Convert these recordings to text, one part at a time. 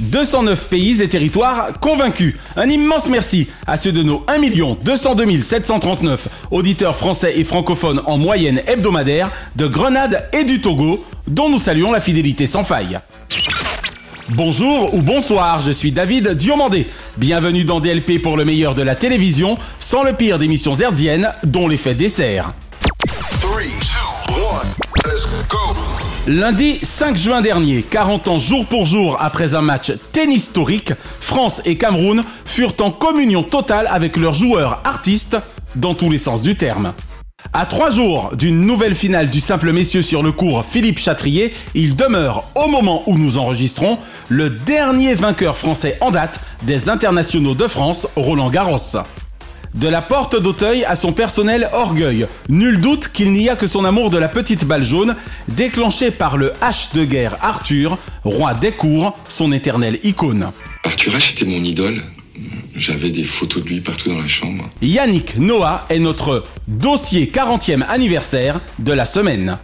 209 pays et territoires convaincus. Un immense merci à ceux de nos 1 202 739 auditeurs français et francophones en moyenne hebdomadaire de Grenade et du Togo, dont nous saluons la fidélité sans faille. Bonjour ou bonsoir, je suis David Diomandé. Bienvenue dans DLP pour le meilleur de la télévision, sans le pire d'émissions herdiennes, dont l'effet dessert. Lundi 5 juin dernier, 40 ans jour pour jour après un match tennis historique, France et Cameroun furent en communion totale avec leurs joueurs artistes dans tous les sens du terme. À trois jours d'une nouvelle finale du simple messieurs sur le cours Philippe Chatrier, il demeure, au moment où nous enregistrons, le dernier vainqueur français en date des internationaux de France, Roland Garros. De la porte d'Auteuil à son personnel orgueil, nul doute qu'il n'y a que son amour de la petite balle jaune, déclenché par le H de guerre Arthur, roi des cours, son éternelle icône. Arthur H était mon idole. J'avais des photos de lui partout dans la chambre. Yannick Noah est notre dossier 40e anniversaire de la semaine.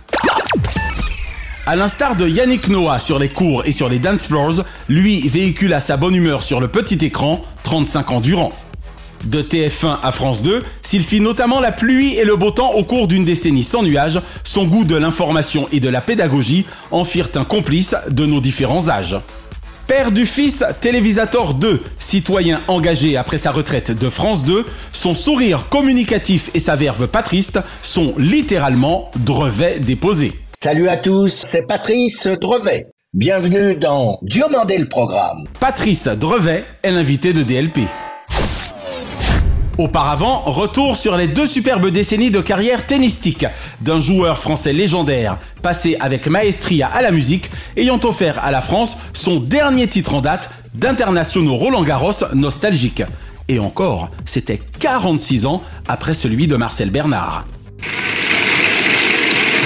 À l'instar de Yannick Noah sur les cours et sur les dance floors, lui véhicula sa bonne humeur sur le petit écran 35 ans durant. De TF1 à France 2, s'il fit notamment la pluie et le beau temps au cours d'une décennie sans nuages, son goût de l'information et de la pédagogie en firent un complice de nos différents âges. Père du fils, Télévisator 2, citoyen engagé après sa retraite de France 2, son sourire communicatif et sa verve patriste sont littéralement drevets déposés. Salut à tous, c'est Patrice Drevet. Bienvenue dans Diomandé le programme. Patrice Drevet est l'invité de DLP. Auparavant, retour sur les deux superbes décennies de carrière tennistique d'un joueur français légendaire, passé avec maestria à la musique, ayant offert à la France son dernier titre en date d'internationaux Roland Garros nostalgique. Et encore, c'était 46 ans après celui de Marcel Bernard.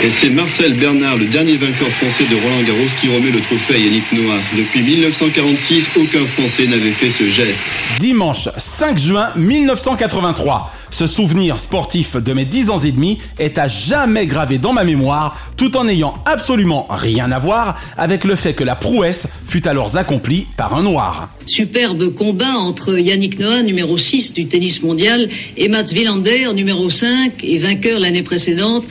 Et c'est Marcel Bernard, le dernier vainqueur français de Roland Garros, qui remet le trophée à Yannick Noah. Depuis 1946, aucun Français n'avait fait ce geste. Dimanche 5 juin 1983. Ce souvenir sportif de mes 10 ans et demi est à jamais gravé dans ma mémoire, tout en n'ayant absolument rien à voir avec le fait que la prouesse fut alors accomplie par un noir. Superbe combat entre Yannick Noah, numéro 6 du tennis mondial, et Mats Wilander, numéro 5 et vainqueur l'année précédente.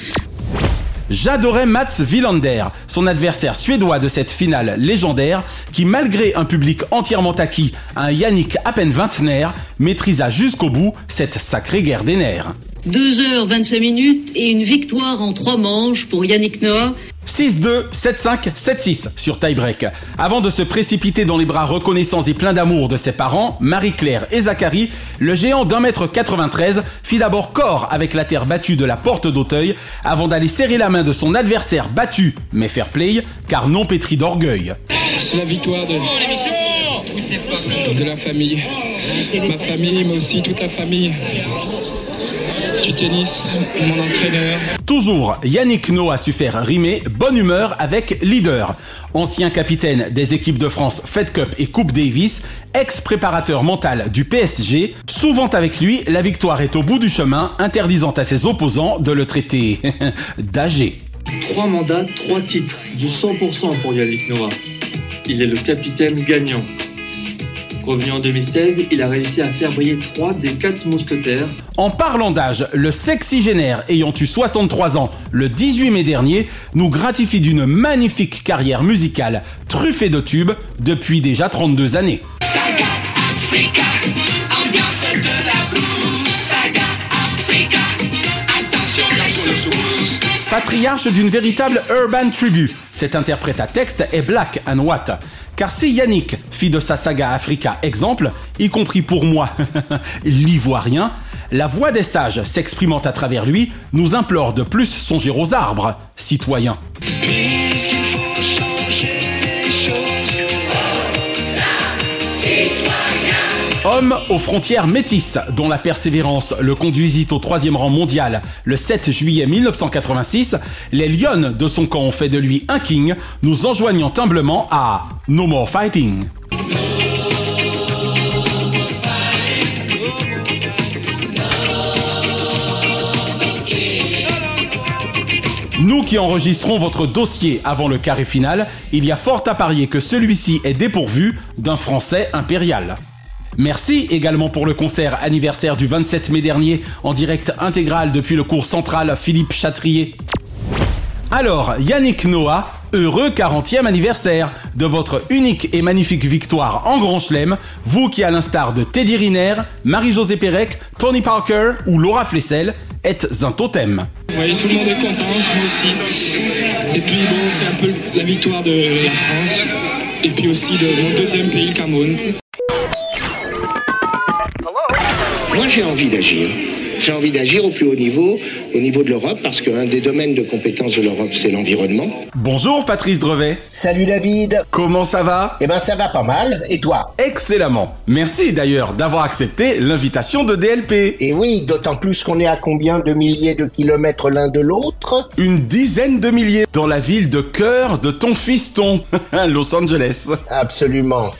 J'adorais Mats Wilander, son adversaire suédois de cette finale légendaire, qui malgré un public entièrement acquis un Yannick à peine vingtenaire, maîtrisa jusqu'au bout cette sacrée guerre des nerfs. 2h25 minutes et une victoire en trois manches pour Yannick Noah. 6-2, 7-5, 7-6 sur tie-break. Avant de se précipiter dans les bras reconnaissants et pleins d'amour de ses parents, Marie-Claire et Zachary, le géant d'un mètre 93 fit d'abord corps avec la terre battue de la porte d'Auteuil avant d'aller serrer la main de son adversaire battu, mais fair play, car non pétri d'orgueil. C'est la victoire de, de la famille. Ma famille, mais aussi toute la famille du tennis, mon entraîneur. Toujours, Yannick Noah a su faire rimer bonne humeur avec leader. Ancien capitaine des équipes de France Fed Cup et Coupe Davis, ex-préparateur mental du PSG, souvent avec lui, la victoire est au bout du chemin, interdisant à ses opposants de le traiter d'âgé. Trois mandats, trois titres, du 100% pour Yannick Noah. Il est le capitaine gagnant. Revenu en 2016, il a réussi à faire briller trois des quatre mousquetaires. En parlant d'âge, le sexygénaire ayant eu 63 ans le 18 mai dernier nous gratifie d'une magnifique carrière musicale truffée de tubes depuis déjà 32 années. Saga Africa, ambiance de la blues. Saga Africa, attention patriarche d'une véritable urban tribu. Cet interprète à texte est Black and White. Car si Yannick fit de sa saga Africa exemple, y compris pour moi, l'ivoirien, la voix des sages s'exprimant à travers lui nous implore de plus songer aux arbres, citoyens. Homme aux frontières métisses, dont la persévérance le conduisit au troisième rang mondial le 7 juillet 1986, les lionnes de son camp ont fait de lui un king, nous enjoignant humblement à No More Fighting. Nous qui enregistrons votre dossier avant le carré final, il y a fort à parier que celui-ci est dépourvu d'un français impérial. Merci également pour le concert anniversaire du 27 mai dernier en direct intégral depuis le cours central Philippe Chatrier. Alors, Yannick Noah, heureux 40e anniversaire de votre unique et magnifique victoire en Grand Chelem, vous qui à l'instar de Teddy Riner, Marie-Josée Pérec, Tony Parker ou Laura Flessel, êtes un totem. Oui, tout le monde est content, moi aussi. Et puis bon, c'est un peu la victoire de la France. Et puis aussi de mon deuxième pays, le Cameroun. Moi, j'ai envie d'agir. J'ai envie d'agir au plus haut niveau, au niveau de l'Europe, parce qu'un des domaines de compétence de l'Europe, c'est l'environnement. Bonjour Patrice Drevet. Salut David. Comment ça va? Eh ben, ça va pas mal. Et toi? Excellemment. Merci d'ailleurs d'avoir accepté l'invitation de DLP. Et oui, d'autant plus qu'on est à combien de milliers de kilomètres l'un de l'autre? Une dizaine de milliers dans la ville de cœur de ton fiston, Los Angeles. Absolument.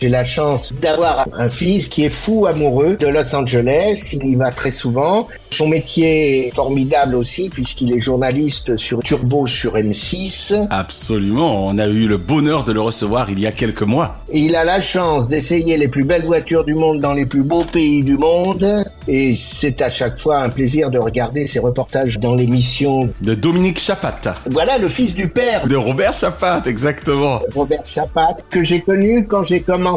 J'ai la chance d'avoir un fils qui est fou amoureux de Los Angeles. Il y va très souvent. Son métier est formidable aussi puisqu'il est journaliste sur Turbo sur M6. Absolument, on a eu le bonheur de le recevoir il y a quelques mois. Il a la chance d'essayer les plus belles voitures du monde dans les plus beaux pays du monde. Et c'est à chaque fois un plaisir de regarder ses reportages dans l'émission De Dominique Chapat. Voilà le fils du père De Robert Chapat, exactement. Robert Chapat que j'ai connu quand j'ai commencé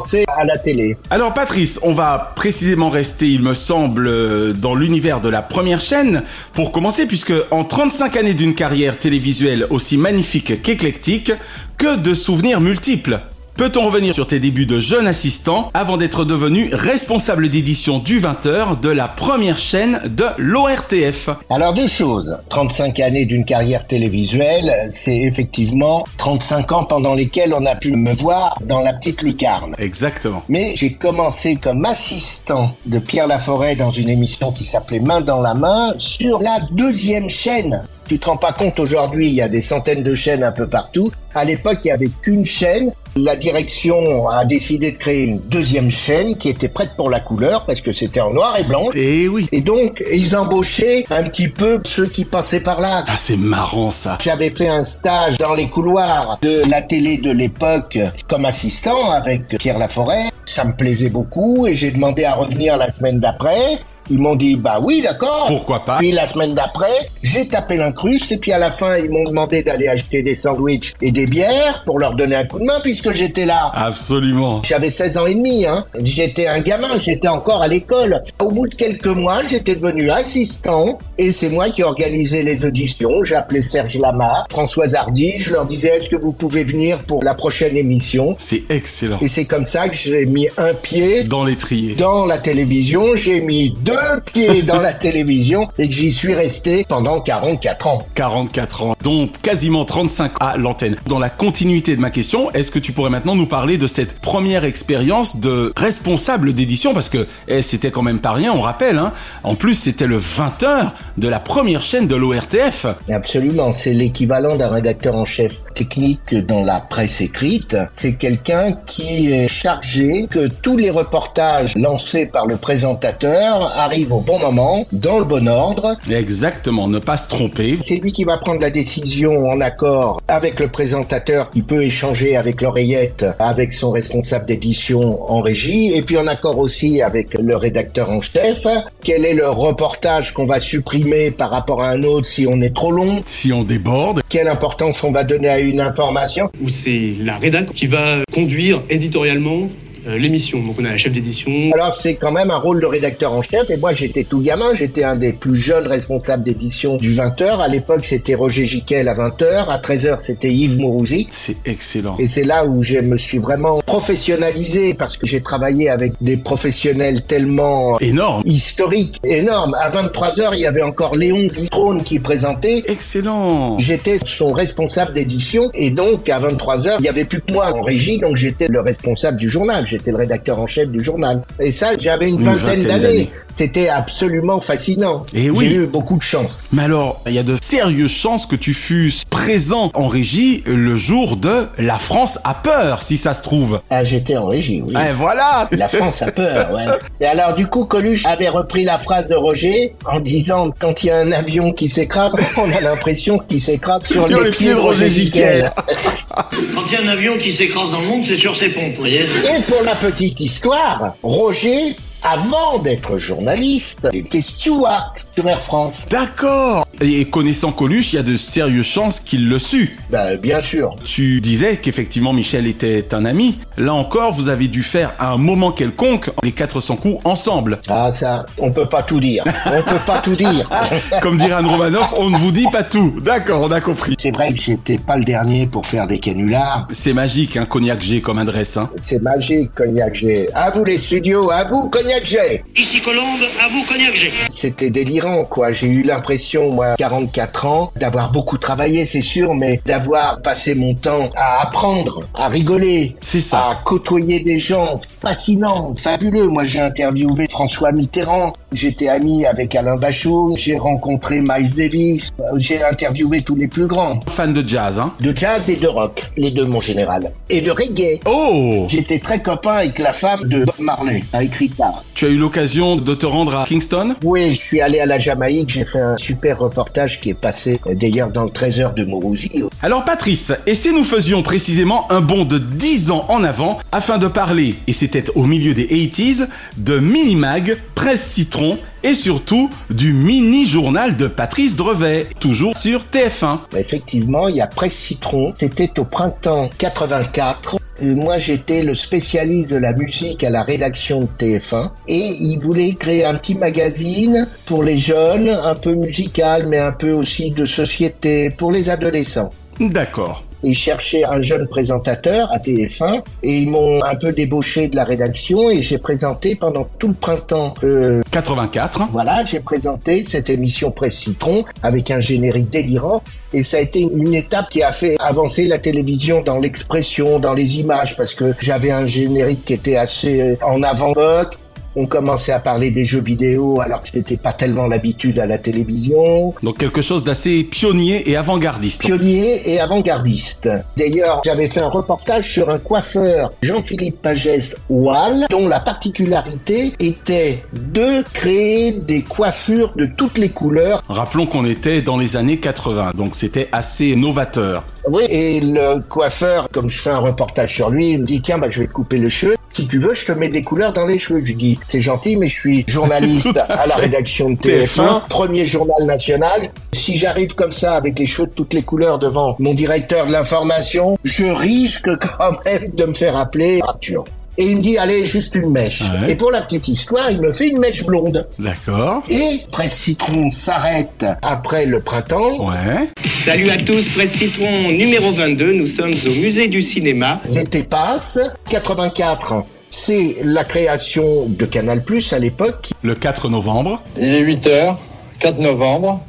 Alors Patrice, on va précisément rester, il me semble, euh, dans l'univers de la première chaîne pour commencer, puisque en 35 années d'une carrière télévisuelle aussi magnifique qu'éclectique, que de souvenirs multiples. Peut-on revenir sur tes débuts de jeune assistant avant d'être devenu responsable d'édition du 20h de la première chaîne de l'ORTF Alors deux choses. 35 années d'une carrière télévisuelle, c'est effectivement 35 ans pendant lesquels on a pu me voir dans la petite lucarne. Exactement. Mais j'ai commencé comme assistant de Pierre Laforêt dans une émission qui s'appelait Main dans la main sur la deuxième chaîne. Tu te rends pas compte aujourd'hui, il y a des centaines de chaînes un peu partout. À l'époque, il y avait qu'une chaîne. La direction a décidé de créer une deuxième chaîne qui était prête pour la couleur parce que c'était en noir et blanc. Et oui. Et donc, ils embauchaient un petit peu ceux qui passaient par là. Ah, c'est marrant ça. J'avais fait un stage dans les couloirs de la télé de l'époque comme assistant avec Pierre Laforêt. Ça me plaisait beaucoup et j'ai demandé à revenir la semaine d'après. Ils m'ont dit bah oui d'accord. Pourquoi pas? Puis la semaine d'après, j'ai tapé l'incruste et puis à la fin ils m'ont demandé d'aller acheter des sandwichs et des bières pour leur donner un coup de main puisque j'étais là. Absolument. J'avais 16 ans et demi, hein. J'étais un gamin, j'étais encore à l'école. Au bout de quelques mois, j'étais devenu assistant et c'est moi qui organisais les auditions. J'ai appelé Serge Lama, Françoise Hardy, je leur disais est-ce que vous pouvez venir pour la prochaine émission? C'est excellent. Et c'est comme ça que j'ai mis un pied Dans l'étrier. dans la télévision, j'ai mis deux pieds dans la télévision et que j'y suis resté pendant 44 ans. 44 ans, dont quasiment 35 à l'antenne. Dans la continuité de ma question, est-ce que tu pourrais maintenant nous parler de cette première expérience de responsable d'édition? Parce que eh, c'était quand même pas rien, on rappelle. Hein. En plus, c'était le 20h de la première chaîne de l'ORTF. Absolument, c'est l'équivalent d'un rédacteur en chef technique dans la presse écrite. C'est quelqu'un qui est chargé que tous les reportages lancés par le présentateur arrivent au bon moment, dans le bon ordre. Exactement, ne pas se tromper. C'est lui qui va prendre la décision en accord avec le présentateur qui peut échanger avec l'oreillette, avec son responsable d'édition en régie, et puis en accord aussi avec le rédacteur en chef. Quel est le reportage qu'on va supprimer par rapport à un autre si on est trop long? Si on déborde, Quelle importance on va donner à une information? Où c'est la rédac qui va conduire éditorialement l'émission. Donc on a la chef d'édition. Alors c'est quand même un rôle de rédacteur en chef et moi j'étais tout gamin, j'étais un des plus jeunes responsables d'édition du 20h. À l'époque c'était Roger Giquel à 20h, à 13h c'était Yves Mourouzi. C'est excellent. Et c'est là où je me suis vraiment professionnalisé parce que j'ai travaillé avec des professionnels tellement Énorme. historiques, énormes. À 23h il y avait encore Léon Zitrone qui présentait. Excellent. J'étais son responsable d'édition et donc à 23h, il y avait plus que moi en régie, donc j'étais le responsable du journal, j'étais le rédacteur en chef du journal. Et ça, j'avais une, Une vingtaine vingtaine d'années. C'était absolument fascinant. Et oui. J'ai eu beaucoup de chance. Mais alors, il y a de sérieuses chances que tu fusses présent en régie le jour de La France a peur, si ça se trouve. Ah, j'étais en régie, oui. Eh, voilà La France a peur, ouais. Et alors, du coup, Coluche avait repris la phrase de Roger en disant quand il y a un avion qui s'écrase, on a l'impression qu'il s'écrase sur, les, pieds de Roger Giquel. Quand il y a un avion qui s'écrase dans le monde, c'est sur ses pompes, vous voyez Et pour la petite histoire, Roger, avant d'être journaliste, était steward sur Air France. D'accord Et connaissant Coluche, il y a de sérieuses chances qu'il le sût. Ben, bien sûr. Tu disais qu'effectivement Michel était un ami. Là encore, vous avez dû faire à un moment quelconque les 400 coups ensemble. Ah, ça, on peut pas tout dire. On peut pas tout dire. Comme dirait Anne Romanoff, on ne vous dit pas tout. D'accord, on a compris. C'est vrai que j'étais pas le dernier pour faire des canulars. C'est magique, un cognac G comme adresse. Hein. C'est magique, Cognac G. À vous les studios, à vous, Cognac G. Ici Colombe, à vous Cognac G. C'était délirant, quoi. J'ai eu l'impression, moi, 44 ans, d'avoir beaucoup travaillé, c'est sûr, mais d'avoir passé mon temps à apprendre, à rigoler, C'est ça. à côtoyer des gens fascinants, fabuleux. Moi, j'ai interviewé François Mitterrand, j'étais ami avec Alain Bachot, j'ai rencontré Miles Davis, euh, j'ai interviewé tous les plus grands. Fan de jazz, hein De jazz et de rock, les deux, mon général. Et de reggae. Oh J'étais très copain avec la femme de Bob Marley, avec Rita. Tu as eu l'occasion de te rendre à Kingston? Oui, je suis allé à la Jamaïque, j'ai fait un super reportage qui est passé euh, d'ailleurs dans le Trésor de Mourouzi. Alors Patrice, et si nous faisions précisément un bond de 10 ans en avant afin de parler, et c'était au milieu des 80s, de Minimag, Presse Citron et surtout du mini-journal de Patrice Drevet, toujours sur TF1. Effectivement, il y a Presse Citron, c'était au printemps 84. Moi, j'étais le spécialiste de la musique à la rédaction de TF1 et ils voulaient créer un petit magazine pour les jeunes, un peu musical, mais un peu aussi de société, pour les adolescents. D'accord. Ils cherchaient un jeune présentateur à TF1 et ils m'ont un peu débauché de la rédaction et j'ai présenté pendant tout le printemps. Euh, 84. voilà, j'ai présenté cette émission Presse Citron avec un générique délirant et ça a été une étape qui a fait avancer la télévision dans l'expression, dans les images parce que j'avais un générique qui était assez euh, en avant-vogue. On commençait à parler des jeux vidéo alors que c'était pas tellement l'habitude à la télévision. Donc quelque chose d'assez pionnier et avant-gardiste. Pionnier et avant-gardiste. D'ailleurs, j'avais fait un reportage sur un coiffeur, Jean-Philippe Pagès Wall, dont la particularité était de créer des coiffures de toutes les couleurs. Rappelons qu'on était dans les années 80, donc c'était assez novateur. Oui, et le coiffeur, comme je fais un reportage sur lui, il me dit, tiens, bah, je vais te couper le cheveu. Si tu veux, je te mets des couleurs dans les cheveux. Je lui dis, c'est gentil, mais je suis journaliste à à la rédaction de TF1. TF1, premier journal national. Si j'arrive comme ça, avec les cheveux de toutes les couleurs devant mon directeur de l'information, je risque quand même de me faire appeler Arthur. Et il me dit, allez, juste une mèche. Ouais. Et pour la petite histoire, il me fait une mèche blonde. D'accord. Et Presse Citron s'arrête après le printemps. Ouais. Salut à tous, Presse Citron numéro 22, nous sommes au musée du cinéma. L'été passe, 84, c'est la création de Canal Plus à l'époque. Le 4 novembre. Il est 8h, 4 novembre.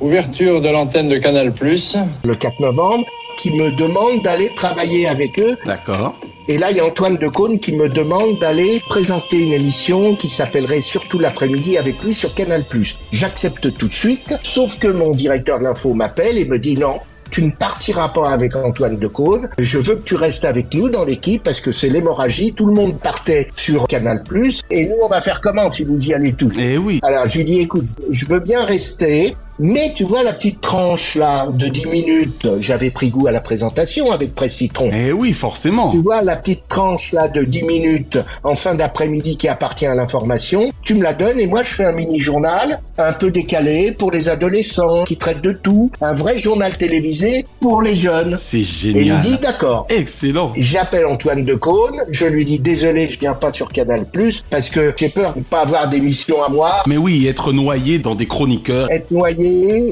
Ouverture de l'antenne de Canal+. Le 4 novembre, qui me demande d'aller travailler avec eux. D'accord. Et là, il y a Antoine Decaune qui me demande d'aller présenter une émission qui s'appellerait Surtout l'après-midi avec lui sur Canal+. J'accepte tout de suite, sauf que mon directeur de l'info m'appelle et me dit non. Tu ne partiras pas avec Antoine Decaune. Je veux que tu restes avec nous dans l'équipe parce que c'est l'hémorragie. Tout le monde partait sur Canal+. Et nous, on va faire comment si vous y allez tous? Eh oui. Alors, je lui dis, écoute, je veux bien rester, Mais tu vois la petite tranche là de 10 minutes, j'avais pris goût à la présentation avec Presse Citron. Eh oui, forcément. Tu vois la petite tranche là de 10 minutes en fin d'après-midi qui appartient à l'information, tu me la donnes et moi je fais un mini-journal un peu décalé pour les adolescents qui traitent de tout, un vrai journal télévisé pour les jeunes. C'est Et il génial. me dit d'accord. Excellent. J'appelle Antoine Decaune, je lui dis désolé, je viens pas sur Canal Plus parce que j'ai peur de pas avoir d'émission à moi, Mais oui, être noyé dans des chroniqueurs. être noyé,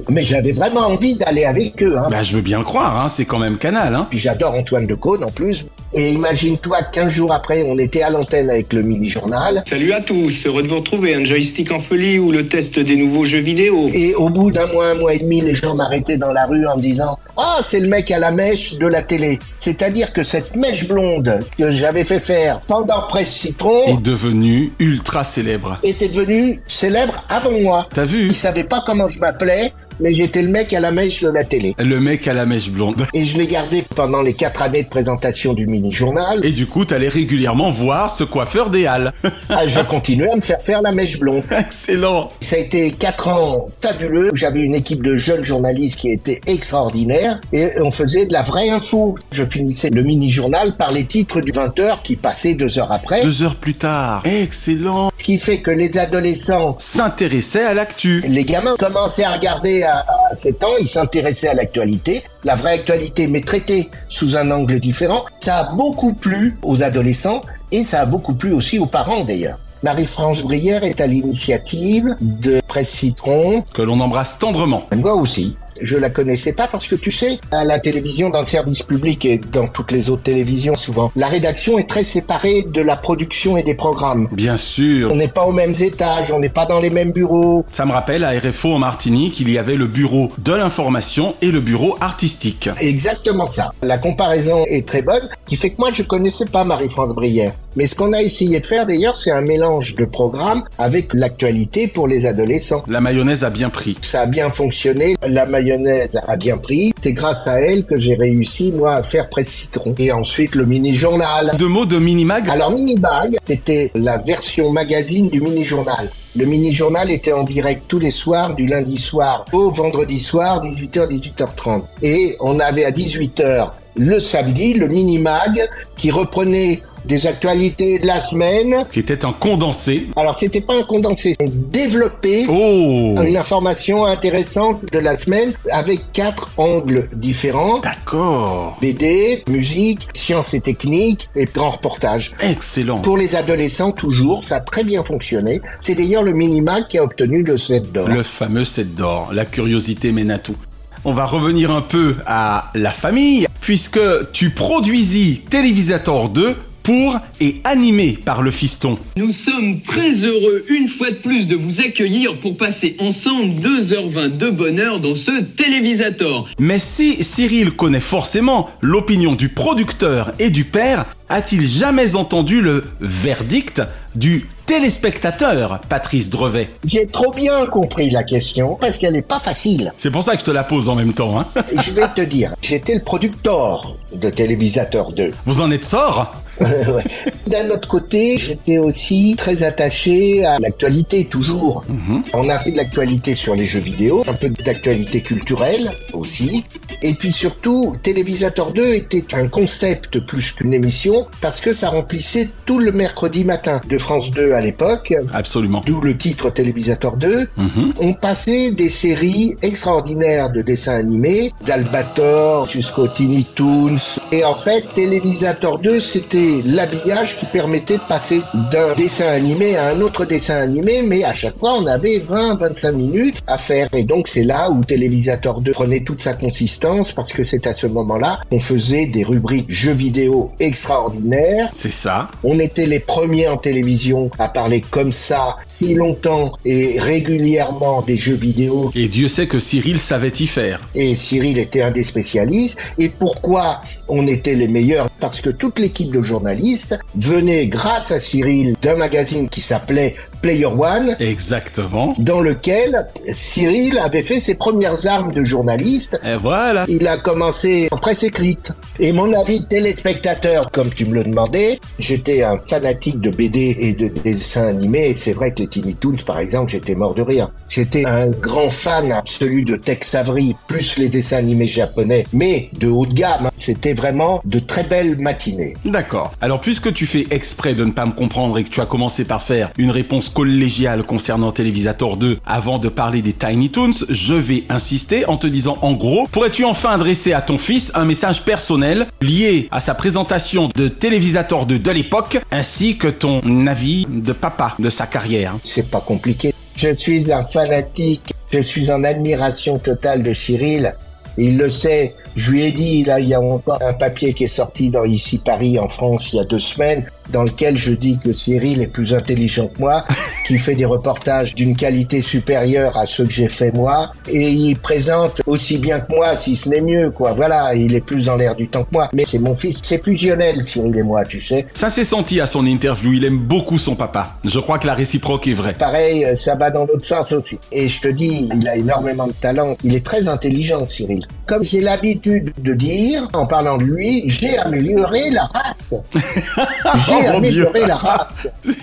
mais j'avais vraiment envie d'aller avec eux. Hein. Bah, je veux bien croire, hein, c'est quand même canal, hein. Puis j'adore Antoine Decaune en plus. Et imagine-toi, 15 jours après, on était à l'antenne avec le mini-journal. Salut à tous, heureux de vous retrouver. Un joystick en folie ou le test des nouveaux jeux vidéo. Et au bout d'un mois, un mois et demi, les gens m'arrêtaient dans la rue en me disant « Ah, c'est le mec à la mèche de la télé ». C'est-à-dire que cette mèche blonde que j'avais fait faire pendant Presse Citron Est devenu ultra célèbre. était devenue célèbre avant moi. T'as vu? Ils savaient pas comment je m'appelais, mais j'étais le mec à la mèche de la télé. Le mec à la mèche blonde. Et je l'ai gardé pendant les quatre années de présentation du mini-journal. Et du coup, t'allais régulièrement voir ce coiffeur des Halles. Ah, je continuais à me faire faire la mèche blonde. Excellent. Ça a été quatre ans fabuleux. J'avais une équipe de jeunes journalistes qui était extraordinaire et on faisait de la vraie info. Je finissais le mini-journal par les titres du 20h qui passaient deux heures après. Deux heures plus tard. Excellent. Ce qui fait que les adolescents, S'intéressait à l'actu. les gamins commençaient à regarder à, à 7 ans, ils s'intéressaient à l'actualité, la vraie actualité mais traitée sous un angle différent. Ça a beaucoup plu aux adolescents et ça a beaucoup plu aussi aux parents d'ailleurs. Marie-France Brière est à l'initiative de Presse Citron. Que l'on embrasse tendrement. Moi aussi. Je la connaissais pas parce que tu sais, à la télévision, dans le service public et dans toutes les autres télévisions souvent, la rédaction est très séparée de la production et des programmes. Bien sûr. On n'est pas aux mêmes étages, on n'est pas dans les mêmes bureaux. Ça me rappelle à RFO en Martinique, il y avait le bureau de l'information et le bureau artistique. Exactement ça. La comparaison est très bonne, qui fait que moi je connaissais pas Marie-France Brière. Mais ce qu'on a essayé de faire d'ailleurs, c'est un mélange de programmes avec l'actualité pour les adolescents. La mayonnaise a bien pris. Ça a bien fonctionné, la mayonnaise a bien pris. C'est grâce à elle que j'ai réussi, moi, à faire Presse Citron. Et ensuite, le mini-journal. Deux mots de mini-mag Alors, mini-bag, c'était la version magazine du mini-journal. Le mini-journal était en direct tous les soirs, du lundi soir au vendredi soir, 18h, 18h30. Et on avait à 18h le samedi, le mini-mag, qui reprenait des actualités de la semaine. qui était un condensé. Alors, c'était pas un condensé, on développait Oh une information intéressante de la semaine avec quatre angles différents. D'accord. BD, musique, sciences et techniques et grand reportage. Excellent. Pour les adolescents, toujours, ça a très bien fonctionné. C'est d'ailleurs le Minimac qui a obtenu le 7 d'or. Le fameux 7 d'or. La curiosité mène à tout. On va revenir un peu à la famille, puisque tu produisis Télévisator 2 pour et animé par le fiston. Nous sommes très heureux une fois de plus de vous accueillir pour passer ensemble 2h20 de bonheur dans ce télévisator. Mais si Cyril connaît forcément l'opinion du producteur et du père, a-t-il jamais entendu le verdict du téléspectateur, Patrice Drevet? J'ai trop bien compris la question parce qu'elle n'est pas facile. C'est pour ça que je te la pose en même temps. Hein Je vais te dire, j'étais le producteur de Télévisateur 2. Vous en êtes sort? Ouais. D'un autre côté, j'étais aussi très attaché à l'actualité, toujours. On a fait de l'actualité sur les jeux vidéo, un peu d'actualité culturelle aussi. Et puis surtout, Télévisateur 2 était un concept plus qu'une émission parce que ça remplissait tout le mercredi matin de France 2 à l'époque. Absolument. D'où le titre Télévisateur 2. Mhm. On passait des séries extraordinaires de dessins animés, d'Albator jusqu'au Tiny Toons. Et en fait, Télévisateur 2, c'était l'habillage qui permettait de passer d'un dessin animé à un autre dessin animé, mais à chaque fois, on avait 20-25 minutes à faire. Et donc, c'est là où Télévisateur 2 prenait toute sa consistance, parce que c'est à ce moment-là qu'on faisait des rubriques jeux vidéo extraordinaires. C'est ça. On était les premiers en télévision à parler comme ça, si longtemps et régulièrement des jeux vidéo. Et Dieu sait que Cyril savait y faire. Et Cyril était un des spécialistes. Et pourquoi on était les meilleurs? Parce que toute l'équipe de journalistes venait, grâce à Cyril, d'un magazine qui s'appelait Player One. Exactement. Dans lequel Cyril avait fait ses premières armes de journaliste. Et voilà. Il a commencé en presse écrite. Et mon avis de téléspectateur, comme tu me le demandais, j'étais un fanatique de BD et de dessins animés. Et c'est vrai que les Tiny Toons, par exemple, j'étais mort de rire. J'étais un grand fan absolu de Tex Avery, plus les dessins animés japonais, mais de haut de gamme. C'était vraiment de très belles matinées. D'accord. Alors puisque tu fais exprès de ne pas me comprendre et que tu as commencé par faire une réponse collégiale concernant Télévisator 2 avant de parler des Tiny Toons, je vais insister en te disant en gros, pourrais-tu enfin adresser à ton fils un message personnel lié à sa présentation de Télévisator 2 de l'époque ainsi que ton avis de papa de sa carrière? C'est pas compliqué. Je suis un fanatique, je suis en admiration totale de Cyril. Il le sait. Je lui ai dit, là, il y a encore un papier qui est sorti dans Ici Paris en France il y a deux semaines, dans lequel je dis que Cyril est plus intelligent que moi, qui fait des reportages d'une qualité supérieure à ceux que j'ai fait moi, et il présente aussi bien que moi, si ce n'est mieux, quoi. Voilà, il est plus dans l'air du temps que moi. Mais c'est mon fils, c'est fusionnel, Cyril et moi, tu sais. Ça s'est senti à son interview, il aime beaucoup son papa. Je crois que la réciproque est vraie. Pareil, euh, ça va dans l'autre sens aussi. Et je te dis, il a énormément de talent. Il est très intelligent, Cyril. Comme j'ai l'habitude de dire, en parlant de lui, j'ai amélioré la race. Oh mon Dieu. amélioré la race.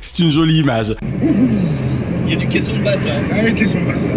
C'est une jolie image. Il y a du caisson de basse là. Ah oui, caisson de basse.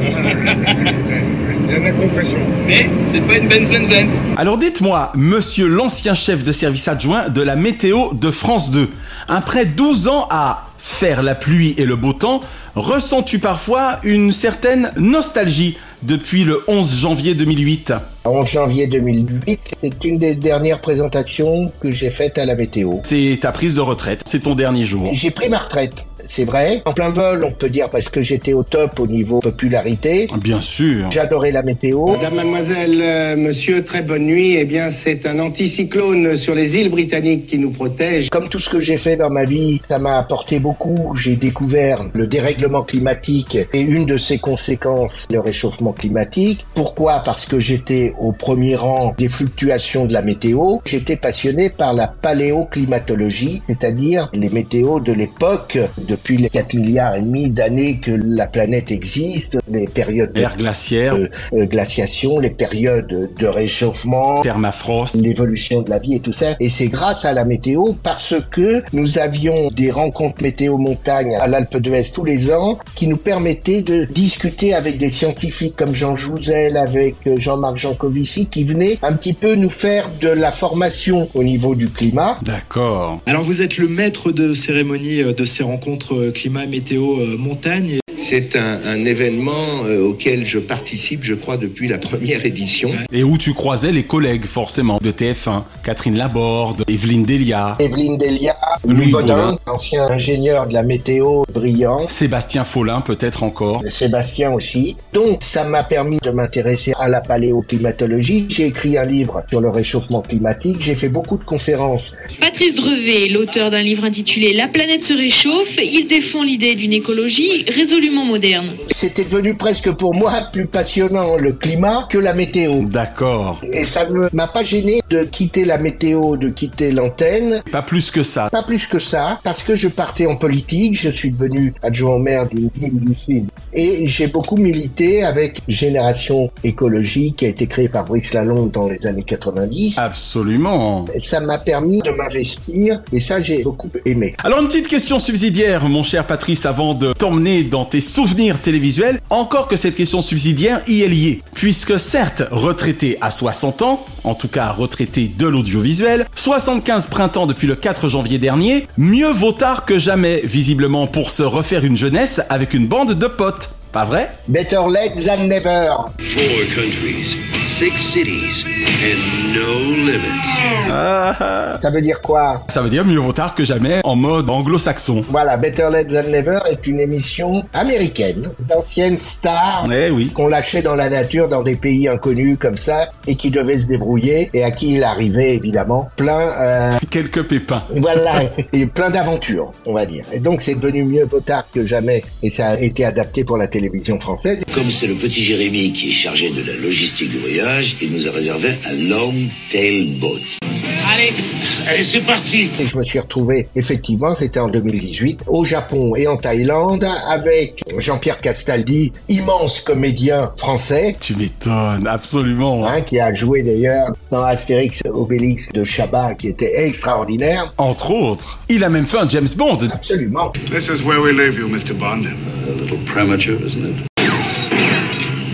Il y a de la compression. Mais c'est pas une Benz Benz Benz. Alors dites-moi, monsieur l'ancien chef de service adjoint de la météo de France 2, après 12 ans à faire la pluie et le beau temps, ressens-tu parfois une certaine nostalgie depuis le 11 janvier 2008 En janvier 2008, c'est une des dernières présentations que j'ai faites à la météo. C'est ta prise de retraite, c'est ton dernier jour. J'ai pris ma retraite, c'est vrai. En plein vol, on peut dire, parce que j'étais au top au niveau popularité. Bien sûr. J'adorais la météo. Madame, mademoiselle, euh, monsieur, très bonne nuit. Eh bien, c'est un anticyclone sur les îles britanniques qui nous protège. Comme tout ce que j'ai fait dans ma vie, ça m'a apporté beaucoup. J'ai découvert le dérèglement climatique et une de ses conséquences, le réchauffement climatique. Pourquoi? Parce que j'étais au premier rang des fluctuations de la météo. J'étais passionné par la paléoclimatologie, c'est-à-dire les météos de l'époque, depuis les 4 milliards et demi d'années que la planète existe, les périodes de glaciaire, de, euh, glaciation, les périodes de réchauffement, permafrost. l'évolution de la vie et tout ça. Et c'est grâce à la météo parce que nous avions des rencontres météo montagne à l'Alpe d'Huez tous les ans qui nous permettaient de discuter avec des scientifiques comme Jean Jouzel, avec euh, Jean-Marc Jancovici, qui venaient un petit peu nous faire de la formation au niveau du climat. D'accord. Alors vous êtes le maître de cérémonie euh, de ces rencontres euh, climat, météo, euh, montagne. C'est un, un événement euh, auquel je participe, je crois, depuis la première édition. Et où tu croisais les collègues forcément de TF1, Catherine Laborde, Evelyne Delia, Evelyne Delia, Louis Baudin. ancien ingénieur de la météo brillant, Sébastien Follin peut-être encore. Sébastien aussi. Donc ça m'a permis de m'intéresser à la paléoclimatologie. J'ai écrit un livre sur le réchauffement climatique. J'ai fait beaucoup de conférences. Patrice Drevet, l'auteur d'un livre intitulé La planète se réchauffe, il défend l'idée d'une écologie résolument moderne. C'était devenu presque pour moi plus passionnant le climat que la météo. D'accord. Et ça ne m'a pas gêné de quitter la météo, de quitter l'antenne. Pas plus que ça. Pas plus que ça, parce que je partais en politique, je suis devenu adjoint au maire d'une ville du Sud. Et j'ai beaucoup milité avec Génération Écologie qui a été créée par Brice Lalonde dans les années 90. Absolument. Ça m'a permis de m'investir et ça j'ai beaucoup aimé. Alors une petite question subsidiaire, mon cher Patrice, avant de t'emmener dans tes souvenirs télévisuels. Encore que cette question subsidiaire y est liée. Puisque certes, retraité à 60 ans, en tout cas retraité de l'audiovisuel, 75 printemps depuis le 4 janvier dernier, mieux vaut tard que jamais, visiblement pour se refaire une jeunesse avec une bande de potes. Pas vrai? Better late than never. Four countries, six cities, and no limits. Ça veut dire quoi? Ça veut dire mieux vaut tard que jamais en mode anglo-saxon. Voilà, Better Late Than Never est une émission américaine d'anciennes stars Eh oui. qu'on lâchait dans la nature dans des pays inconnus comme ça et qui devaient se débrouiller et à qui il arrivait évidemment plein euh, Quelques pépins. voilà et plein d'aventures on va dire et donc c'est devenu mieux vaut tard que jamais et ça a été adapté pour la télévision télévision française. Comme c'est le petit Jérémy qui est chargé de la logistique du voyage, il nous a réservé un long tail boat. Allez, allez, c'est parti. Et je me suis retrouvé, effectivement, c'était en 2018, au Japon et en Thaïlande, avec Jean-Pierre Castaldi, immense comédien français. Tu m'étonnes, absolument. Hein, qui a joué d'ailleurs dans Astérix Obélix de Chabat, qui était extraordinaire. Entre autres. Il a même fait un James Bond. Absolument. This is where we leave you, Mr. Bond. A little premature, isn't it?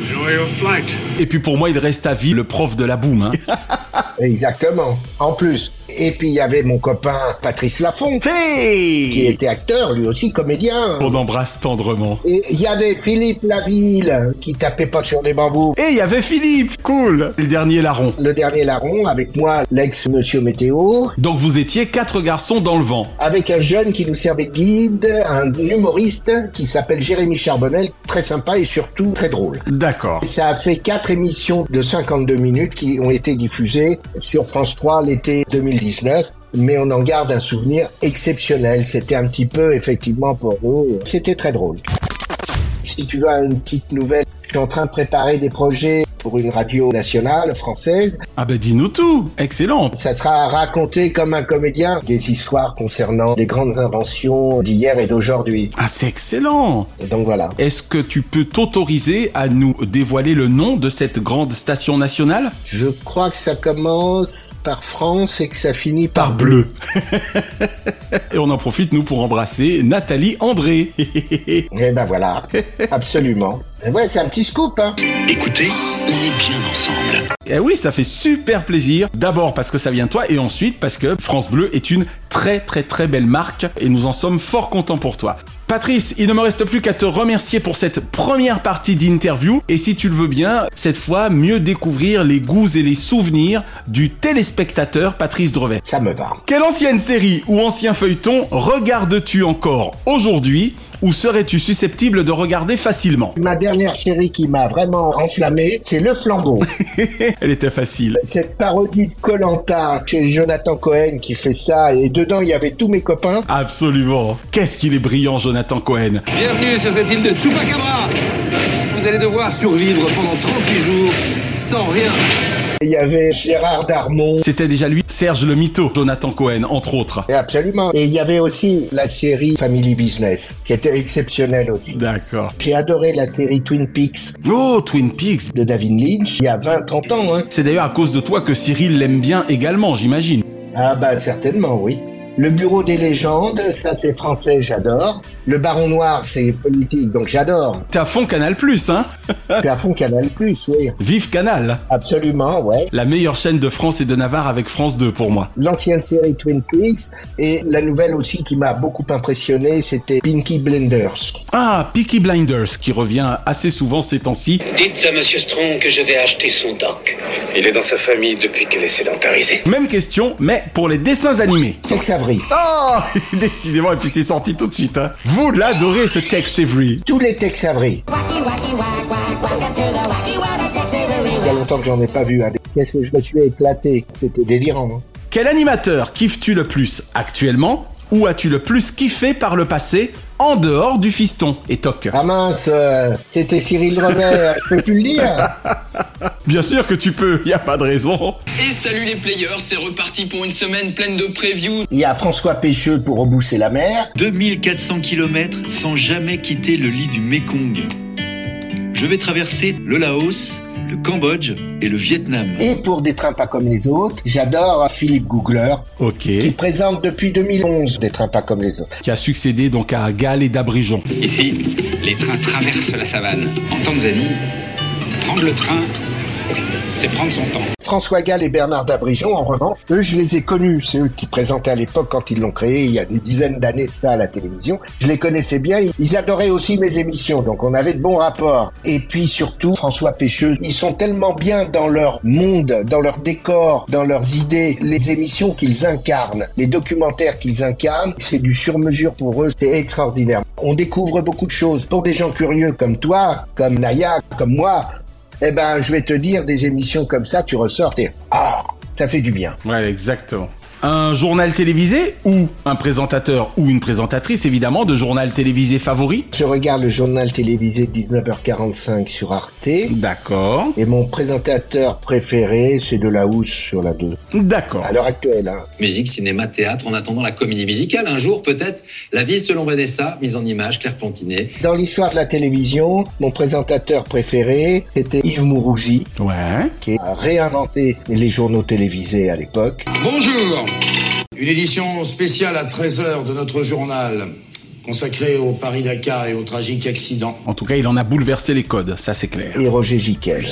Enjoy your flight. Et puis pour moi, il reste à vie le prof de la boum. Hein. Exactement. En plus. Et puis il y avait mon copain Patrice Laffont, Hey qui était acteur, lui aussi comédien. On embrasse tendrement. Et il y avait Philippe Laville, qui tapait pas sur des bambous. Et il y avait Philippe, cool. Le dernier larron. Le dernier larron, avec moi, l'ex-monsieur Météo, Donc vous étiez quatre garçons dans le vent. avec un jeune qui nous servait de guide, un humoriste qui s'appelle Jérémy Charbonnel, très sympa et surtout très drôle. D'accord. Ça a fait quatre émissions de 52 minutes qui ont été diffusées sur France 3 l'été 2019. Mais on en garde un souvenir exceptionnel. C'était un petit peu, effectivement, pour eux, c'était très drôle. Si tu veux une petite nouvelle, je suis en train de préparer des projets pour une radio nationale française. Ah ben dis-nous tout. Excellent. Ça sera raconté comme un comédien des histoires concernant les grandes inventions d'hier et d'aujourd'hui. Ah c'est excellent. Et donc voilà. Est-ce que tu peux t'autoriser à nous dévoiler le nom de cette grande station nationale? Je crois que ça commence par France et que ça finit par, Par bleu. Et on en profite, nous, pour embrasser Nathalie André. Et ben voilà, absolument. Ouais, c'est un petit scoop, hein. Écoutez, est bien ensemble. Eh oui, ça fait super plaisir. D'abord parce que ça vient de toi et ensuite parce que France Bleu est une très très très belle marque et nous en sommes fort contents pour toi. Patrice, il ne me reste plus qu'à te remercier pour cette première partie d'interview et si tu le veux bien, cette fois, mieux découvrir les goûts et les souvenirs du téléspectateur Patrice Drevet. Ça me va. Quelle ancienne série ou ancien feuilleton regardes-tu encore aujourd'hui? Ou serais-tu susceptible de regarder facilement Ma dernière série qui m'a vraiment enflammé, c'est Le Flambeau. Elle était facile. Cette parodie de Colanta, c'est Jonathan Cohen qui fait ça, et dedans il y avait tous mes copains. Absolument. Qu'est-ce qu'il est brillant, Jonathan Cohen. Bienvenue sur cette île de Chupacabra. Vous allez devoir survivre pendant 38 jours sans rien. Il y avait Gérard Darmon. C'était déjà lui, Serge le Mito, Jonathan Cohen, entre autres. Et Absolument. Et il y avait aussi la série Family Business, qui était exceptionnelle aussi. D'accord. J'ai adoré la série Twin Peaks Oh, Twin Peaks. de David Lynch, il y a 20-30 ans. Hein. C'est d'ailleurs à cause de toi que Cyril l'aime bien également, j'imagine. Ah bah certainement, oui. Le Bureau des légendes, ça c'est français, j'adore. Le Baron Noir, c'est politique, donc j'adore. T'es à fond Canal Plus, hein? Suis à fond Canal+, oui. Vive Canal Absolument, ouais. La meilleure chaîne de France et de Navarre avec France 2 pour moi. L'ancienne série Twin Peaks et la nouvelle aussi qui m'a beaucoup impressionné, c'était Pinky Blinders. Ah, Peaky Blinders, qui revient assez souvent ces temps-ci. Dites à Monsieur Strong que je vais acheter son doc. Il est dans sa famille depuis qu'elle est sédentarisée. Même question, mais pour les dessins animés. Avery. Oh Décidément, et puis c'est sorti tout de suite. Hein. Vous l'adorez ce Tex Avery. Tous les Tex Avery. Il y a longtemps que j'en ai pas vu. hein. Qu'est-ce que je me suis éclaté. C'était délirant. hein. Quel animateur kiffes-tu le plus actuellement? Ou as-tu le plus kiffé par le passé? En dehors du fiston et toc Ah mince, euh, c'était Cyril Drevet, je peux plus le dire. Bien sûr que tu peux, y a pas de raison. Et salut les players, c'est reparti pour une semaine pleine de previews. Il y a François Pêcheux pour rebousser la mer. 2400 km sans jamais quitter le lit du Mekong. Je vais traverser le Laos, le Cambodge et le Vietnam. Et pour des trains pas comme les autres, j'adore Philippe Googler, Ok. qui présente depuis 2011 des trains pas comme les autres. Qui a succédé donc à Gall et d'Abrijon. Ici, les trains traversent la savane. En Tanzanie, prendre le train, c'est prendre son temps. François Gall et Bernard Dabrijon, en revanche, eux, je les ai connus. C'est eux qui présentaient à l'époque quand ils l'ont créé, il y a des dizaines d'années ça à la télévision. Je les connaissais bien. Ils adoraient aussi mes émissions, donc on avait de bons rapports. Et puis surtout, François Pêcheux, ils sont tellement bien dans leur monde, dans leur décor, dans leurs idées, les émissions qu'ils incarnent, les documentaires qu'ils incarnent, c'est du sur-mesure pour eux, c'est extraordinaire. On découvre beaucoup de choses. Pour des gens curieux comme toi, comme Naya, comme moi, eh ben, je vais te dire, des émissions comme ça, tu ressors, t'es, ah, ça fait du bien. Ouais, exactement. Un journal télévisé ou un présentateur ou une présentatrice évidemment de journal télévisé favori? Je regarde le journal télévisé de 19h45 sur Arte. D'accord. Et mon présentateur préféré, c'est de la housse sur la 2. D'accord. À l'heure actuelle, hein. Musique, cinéma, théâtre, en attendant la comédie musicale, un jour peut-être. La vie selon Vanessa, mise en image, Claire Plantinet. Dans l'histoire de la télévision, mon présentateur préféré, c'était Yves Mourouzi. Ouais. Qui a réinventé les journaux télévisés à l'époque. Bonjour Une édition spéciale à 13h de notre journal, consacrée au Paris-Dakar et au tragique accident. En tout cas, il en a bouleversé les codes, ça c'est clair. Et Roger Giquel.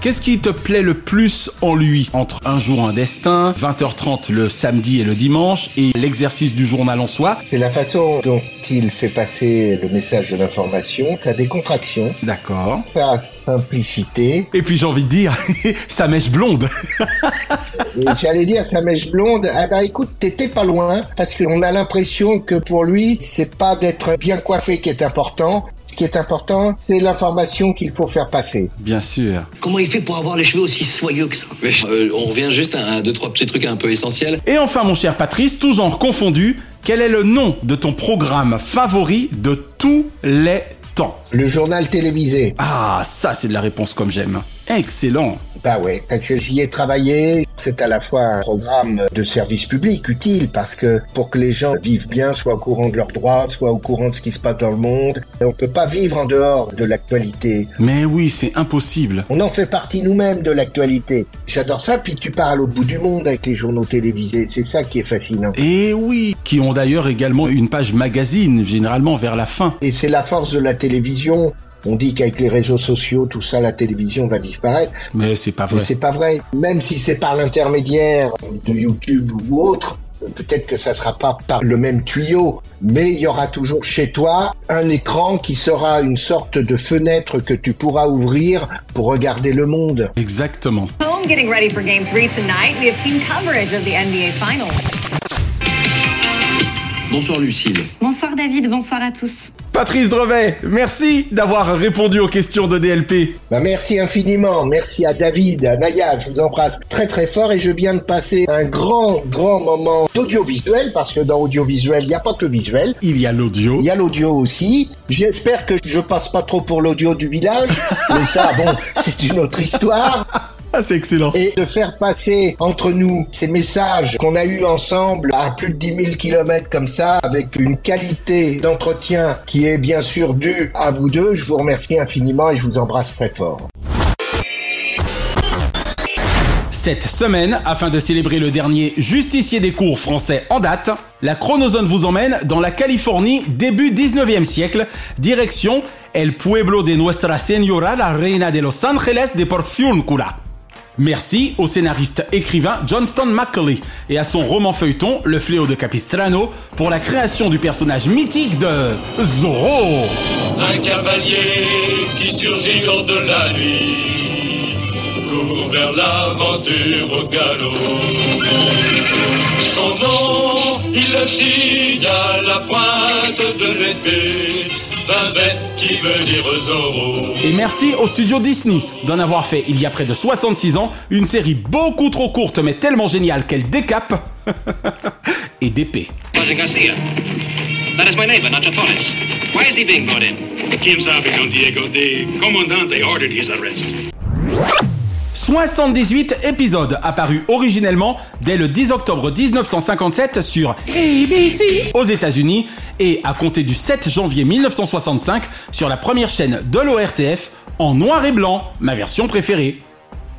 Qu'est-ce qui te plaît le plus en lui? Entre un jour un destin, 20h30 le samedi et le dimanche, et l'exercice du journal en soi? C'est la façon dont il fait passer le message de l'information, sa décontraction, D'accord. sa simplicité. Et puis j'ai envie de dire, sa mèche blonde j'allais dire sa mèche blonde. Ah bah écoute, t'étais pas loin, parce qu'on a l'impression que pour lui, c'est pas d'être bien coiffé qui est important. Ce qui est important, c'est l'information qu'il faut faire passer. Bien sûr. Comment il fait pour avoir les cheveux aussi soyeux que ça? Euh, on revient juste à un, deux, trois petits trucs un peu essentiels. Et enfin mon cher Patrice, tout genre confondu, quel est le nom de ton programme favori de tous les temps? Le journal télévisé. Ah, ça c'est de la réponse comme j'aime. Excellent. Bah ouais, parce que j'y ai travaillé. C'est à la fois un programme de service public utile parce que pour que les gens vivent bien, soient au courant de leurs droits, soient au courant de ce qui se passe dans le monde, on peut pas vivre en dehors de l'actualité. Mais oui, c'est impossible. On en fait partie nous-mêmes de l'actualité. J'adore ça, puis tu à l'autre bout du monde avec les journaux télévisés. C'est ça qui est fascinant. Et oui, qui ont d'ailleurs également une page magazine, généralement vers la fin. Et c'est la force de la télévision. On dit qu'avec les réseaux sociaux, tout ça, la télévision va disparaître. Mais c'est pas Mais vrai. c'est pas vrai. Même si c'est par l'intermédiaire de YouTube ou autre, peut-être que ça sera pas par le même tuyau, mais il y aura toujours chez toi un écran qui sera une sorte de fenêtre que tu pourras ouvrir pour regarder le monde. Exactement. Home getting ready for game three tonight. We have team coverage of the NBA Finals. Bonsoir Lucille. Bonsoir David, bonsoir à tous. Patrice Drevet, merci d'avoir répondu aux questions de DLP. Bah merci infiniment, merci à David, à Naya, je vous embrasse très très fort et je viens de passer un grand grand moment d'audiovisuel parce que dans audiovisuel il n'y a pas que le visuel. Il y a l'audio. Il y a l'audio aussi. J'espère que je passe pas trop pour l'audio du village, mais ça bon c'est une autre histoire. Ah, c'est excellent. Et de faire passer entre nous ces messages qu'on a eus ensemble à plus de 10 000 kilomètres comme ça, avec une qualité d'entretien qui est bien sûr due à vous deux, je vous remercie infiniment et je vous embrasse très fort. Cette semaine, afin de célébrer le dernier justicier des cours français en date, la Chronozone vous emmène dans la Californie début 19e siècle, direction El Pueblo de Nuestra Señora la Reina de Los Angeles de Porciúncula. Merci au scénariste écrivain Johnston McCulley et à son roman feuilleton Le Fléau de Capistrano pour la création du personnage mythique de Zorro. Un cavalier qui surgit lors de la nuit court vers l'aventure au galop. Son nom, il le signe à la pointe de l'épée. Qui veut dire Zorro. Et merci au studio Disney d'en avoir fait, il y a près de 66 ans, une série beaucoup trop courte mais tellement géniale qu'elle décape et d'épée. That is my neighbor, Nacho Torres. Why is he being brought in? Quien sabe, Don Diego? The comandante ordered his arrest. 78 épisodes apparus originellement dès le 10 octobre 1957 sur ABC aux États-Unis et à compter du 7 janvier 1965 sur la première chaîne de l'ORTF en noir et blanc, ma version préférée.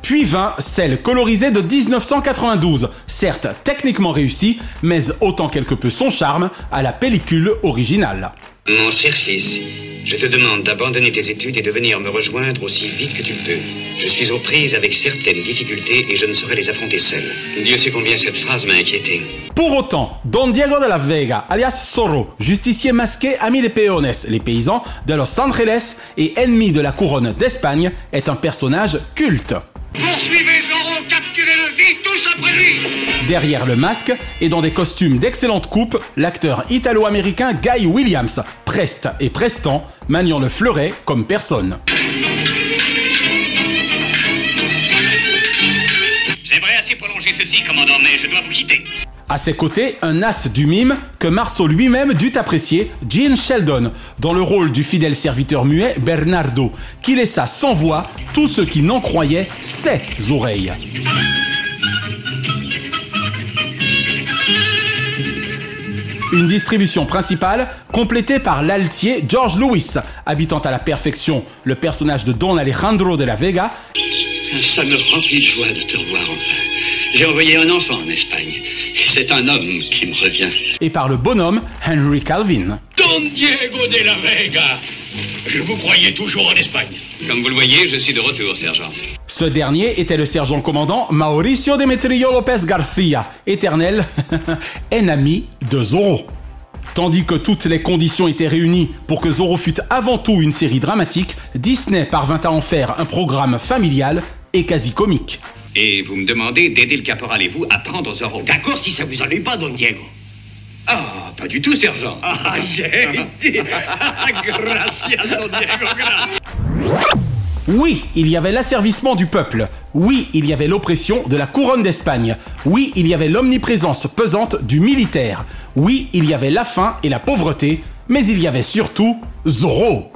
Puis vint celle colorisée de 1992, certes techniquement réussie, mais ôtant quelque peu son charme à la pellicule originale. Mon cher fils, je te demande d'abandonner tes études et de venir me rejoindre aussi vite que tu le peux. Je suis aux prises avec certaines difficultés et je ne saurais les affronter seul. Dieu sait combien cette phrase m'a inquiété. Pour autant, Don Diego de la Vega, alias Zorro, justicier masqué ami des peones, les paysans de Los Angeles et ennemi de la couronne d'Espagne, est un personnage culte. Tous après lui Derrière le masque et dans des costumes d'excellente coupe, l'acteur italo-américain Guy Williams, preste et prestant, maniant le fleuret comme personne. J'aimerais assez prolonger ceci, commandant, mais je dois vous quitter. À ses côtés, un as du mime que Marceau lui-même dut apprécier, Gene Sheldon, dans le rôle du fidèle serviteur muet Bernardo, qui laissa sans voix tous ceux qui n'en croyaient ses oreilles. Une distribution principale complétée par l'altier George Lewis, habitant à la perfection le personnage de Don Alejandro de la Vega. Ça me remplit de joie de te revoir enfin. J'ai envoyé un enfant en Espagne. Et c'est un homme qui me revient. Et par le bonhomme Henry Calvin. Don Diego de la Vega. Je vous croyais toujours en Espagne. Comme vous le voyez, je suis de retour, sergent. Ce dernier était le sergent-commandant Mauricio Demetrio Lopez Garcia, éternel ennemi de Zorro. Tandis que toutes les conditions étaient réunies pour que Zorro fût avant tout une série dramatique, Disney parvint à en faire un programme familial et quasi comique. Et vous me demandez d'aider le caporal et vous à prendre Zorro. D'accord si ça vous ennuie pas, Don Diego. Ah, pas du tout, sergent. Ah, j'ai été. Gracias, Don Diego, gracias. Oui, il y avait l'asservissement du peuple. Oui, il y avait l'oppression de la couronne d'Espagne. Oui, il y avait l'omniprésence pesante du militaire. Oui, il y avait la faim et la pauvreté. Mais il y avait surtout Zorro.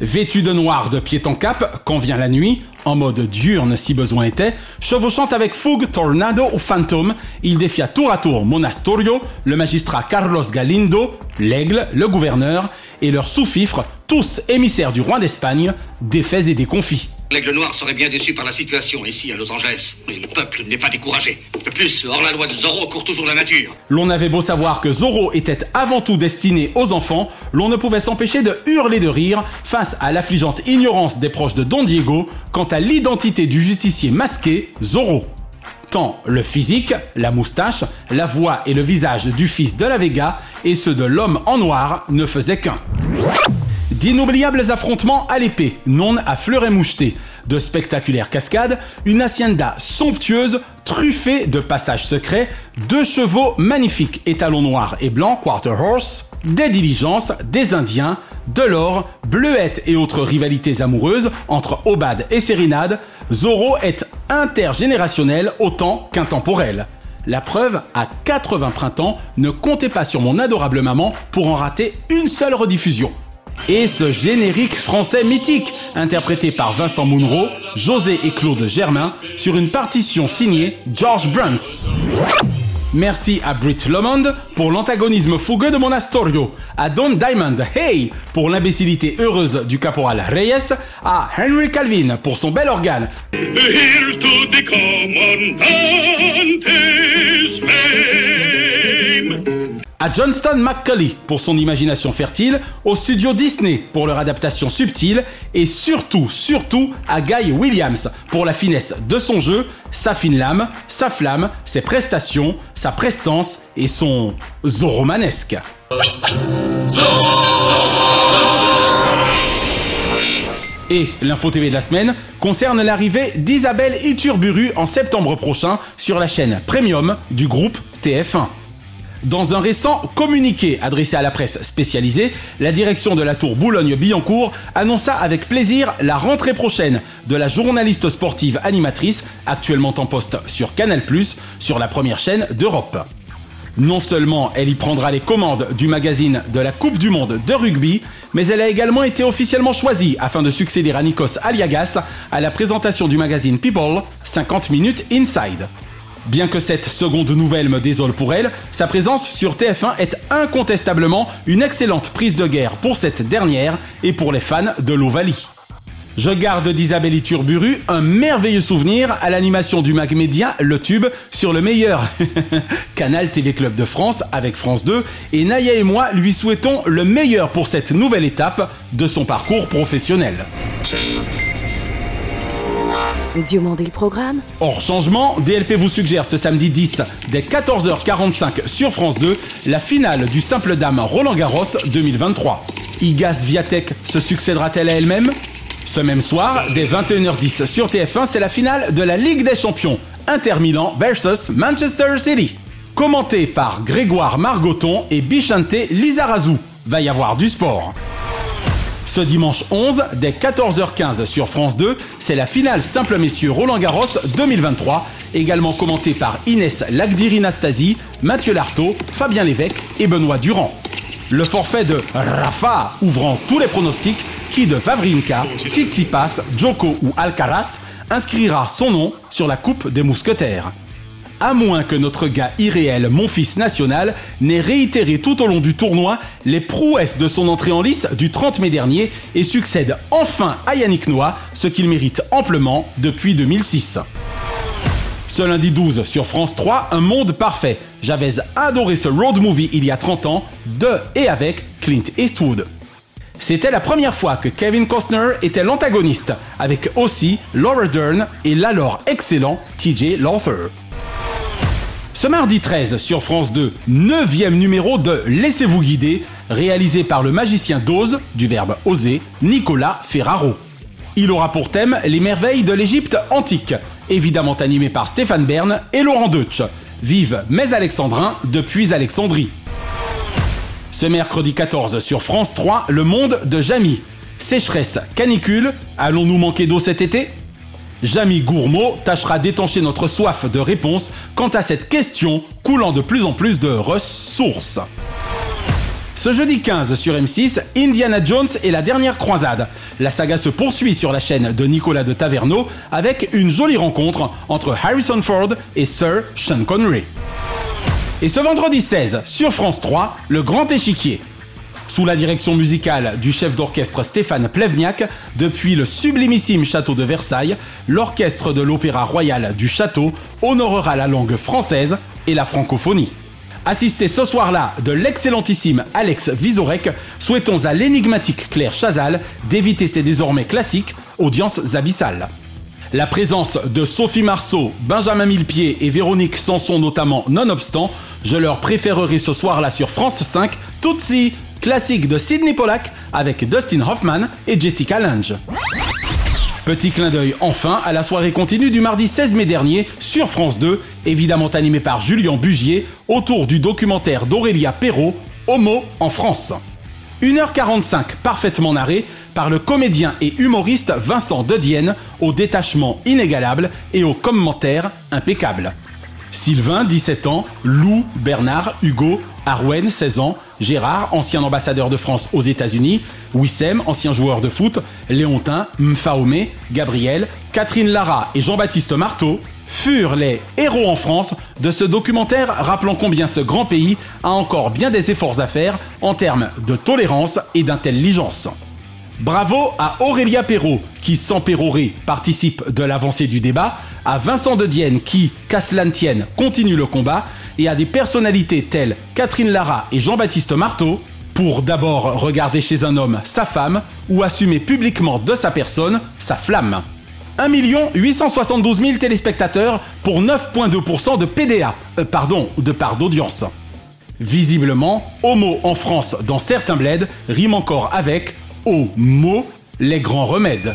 Vêtu de noir de pied en cap, quand vient la nuit, en mode diurne si besoin était, chevauchant avec fougue Tornado ou Phantom, il défia tour à tour Monastorio, le magistrat Carlos Galindo, l'aigle, le gouverneur, et leurs sous-fifres, tous émissaires du roi d'Espagne, défaits et déconfits. L'aigle noir serait bien déçu par la situation ici à Los Angeles. Mais le peuple n'est pas découragé. De plus, hors la loi de Zorro court toujours la nature. L'on avait beau savoir que Zorro était avant tout destiné aux enfants, l'on ne pouvait s'empêcher de hurler de rire face à l'affligeante ignorance des proches de Don Diego quant à l'identité du justicier masqué Zorro. Tant le physique, la moustache, la voix et le visage du fils de la Vega et ceux de l'homme en noir ne faisaient qu'un. D'inoubliables affrontements à l'épée, non à fleur et moucheté, de spectaculaires cascades, une hacienda somptueuse, truffée de passages secrets, deux chevaux magnifiques, étalons noirs et blancs, quarter horse, des diligences, des indiens, de l'or, bleuettes et autres rivalités amoureuses entre Obad et Sérinade, Zorro est intergénérationnel autant qu'intemporel. La preuve, à 80 printemps, ne comptez pas sur mon adorable maman pour en rater une seule rediffusion. Et ce générique français mythique, interprété par Vincent Munro, José et Claude Germain, sur une partition signée George Bruns. Merci à Britt Lomond pour l'antagonisme fougueux de mon Astorio, à Don Diamond, hey, pour l'imbécilité heureuse du caporal Reyes, à Henry Calvin pour son bel organe. À Johnston McCulley pour son imagination fertile, au studio Disney pour leur adaptation subtile, et surtout, surtout à Guy Williams pour la finesse de son jeu, sa fine lame, sa flamme, ses prestations, sa prestance et son Zorromanesque. Et l'info TV de la semaine concerne l'arrivée d'Isabelle Iturburu en septembre prochain sur la chaîne Premium du groupe TF1. Dans un récent communiqué adressé à la presse spécialisée, la direction de la tour Boulogne-Billancourt annonça avec plaisir la rentrée prochaine de la journaliste sportive animatrice actuellement en poste sur Canal+, sur la première chaîne d'Europe. Non seulement elle y prendra les commandes du magazine de la Coupe du Monde de rugby, mais elle a également été officiellement choisie afin de succéder à Nikos Aliagas à la présentation du magazine People 50 minutes Inside. Bien que cette seconde nouvelle me désole pour elle, sa présence sur TF1 est incontestablement une excellente prise de guerre pour cette dernière et pour les fans de l'Ovalie. Je garde d'Isabelle Iturburu un merveilleux souvenir à l'animation du Mag Média Le Tube sur le meilleur Canal TV Club de France avec France 2 et Naya et moi lui souhaitons le meilleur pour cette nouvelle étape de son parcours professionnel. Le programme Hors changement, DLP vous suggère ce samedi 10 dès 14h45 sur France 2 la finale du simple dame Roland Garros 2023. Igas Viatek se succédera-t-elle à elle-même? Ce même soir, dès 21h10 sur TF1, c'est la finale de la Ligue des Champions, Inter Milan versus Manchester City. Commenté par Grégoire Margoton et Bichante Lizarazu. Va y avoir du sport. Ce dimanche 11, dès 14h15 sur France 2, c'est la finale Simple Messieurs Roland Garros 2023, également commentée par Inès Lagdiri-Nastasi, Mathieu Lartaud, Fabien Lévesque et Benoît Durand. Le forfait de Rafa ouvrant tous les pronostics qui de Vavrinka, Tsitsipas, Joko ou Alcaraz inscrira son nom sur la Coupe des Mousquetaires. À moins que notre gars irréel, mon fils national, n'ait réitéré tout au long du tournoi les prouesses de son entrée en lice du 30 mai dernier et succède enfin à Yannick Noah, ce qu'il mérite amplement depuis 2006. Ce lundi 12 sur France 3, Un monde parfait. J'avais adoré ce road movie il y a 30 ans, de et avec Clint Eastwood. C'était la première fois que Kevin Costner était l'antagoniste, avec aussi Laura Dern et l'alors excellent TJ Lawther. Ce mardi 13 sur France 2, 9 numéro de Laissez-vous guider, réalisé par le magicien d'Oz, du verbe oser, Nicolas Ferraro. Il aura pour thème les merveilles de l'Égypte antique, évidemment animé par Stéphane Bern et Laurent Deutsch. Vive mes Alexandrins depuis Alexandrie. Ce mercredi 14 sur France 3, Le Monde de Jamy. Sécheresse, canicule, allons-nous manquer d'eau cet été? Jamy Gourmaud tâchera d'étancher notre soif de réponse quant à cette question coulant de plus en plus de ressources. Ce jeudi 15 sur M6, Indiana Jones et la dernière croisade. La saga se poursuit sur la chaîne de Nicolas de Taverneau avec une jolie rencontre entre Harrison Ford et Sir Sean Connery. Et ce vendredi 16 sur France 3, Le Grand Échiquier. Sous la direction musicale du chef d'orchestre Stéphane Plevniak, depuis le sublimissime château de Versailles, l'orchestre de l'Opéra Royal du Château honorera la langue française et la francophonie. Assisté ce soir-là de l'excellentissime Alex Vizorek, souhaitons à l'énigmatique Claire Chazal d'éviter ses désormais classiques audiences abyssales. La présence de Sophie Marceau, Benjamin Millepied et Véronique Sanson notamment nonobstant, je leur préférerai ce soir-là sur France 5 Tootsie, classique de Sidney Pollack avec Dustin Hoffman et Jessica Lange. Petit clin d'œil enfin à la soirée continue du mardi 16 mai dernier sur France 2, évidemment animée par Julien Bugier, autour du documentaire d'Aurélia Perrault, Homo en France. 1h45 parfaitement narré par le comédien et humoriste Vincent Dedienne, au détachement inégalable et aux commentaires impeccables. Sylvain, 17 ans, Lou, Bernard, Hugo, Arwen, 16 ans, Gérard, ancien ambassadeur de France aux États-Unis, Wissem, ancien joueur de foot, Léontin, Mfaomé, Gabriel, Catherine Lara et Jean-Baptiste Marteau furent les héros en France de ce documentaire rappelant combien ce grand pays a encore bien des efforts à faire en termes de tolérance et d'intelligence. Bravo à Aurélia Perrault qui, sans pérorer, participe de l'avancée du débat, à Vincent de Dienne qui, qu'à cela tienne, continue le combat, et à des personnalités telles Catherine Lara et Jean-Baptiste Marteau pour d'abord regarder chez un homme sa femme ou assumer publiquement de sa personne sa flamme. 1 872 000 téléspectateurs pour 9,2% de PDA, euh, pardon, de part d'audience. Visiblement, homo en France dans certains bleds rime encore avec homo, les grands remèdes.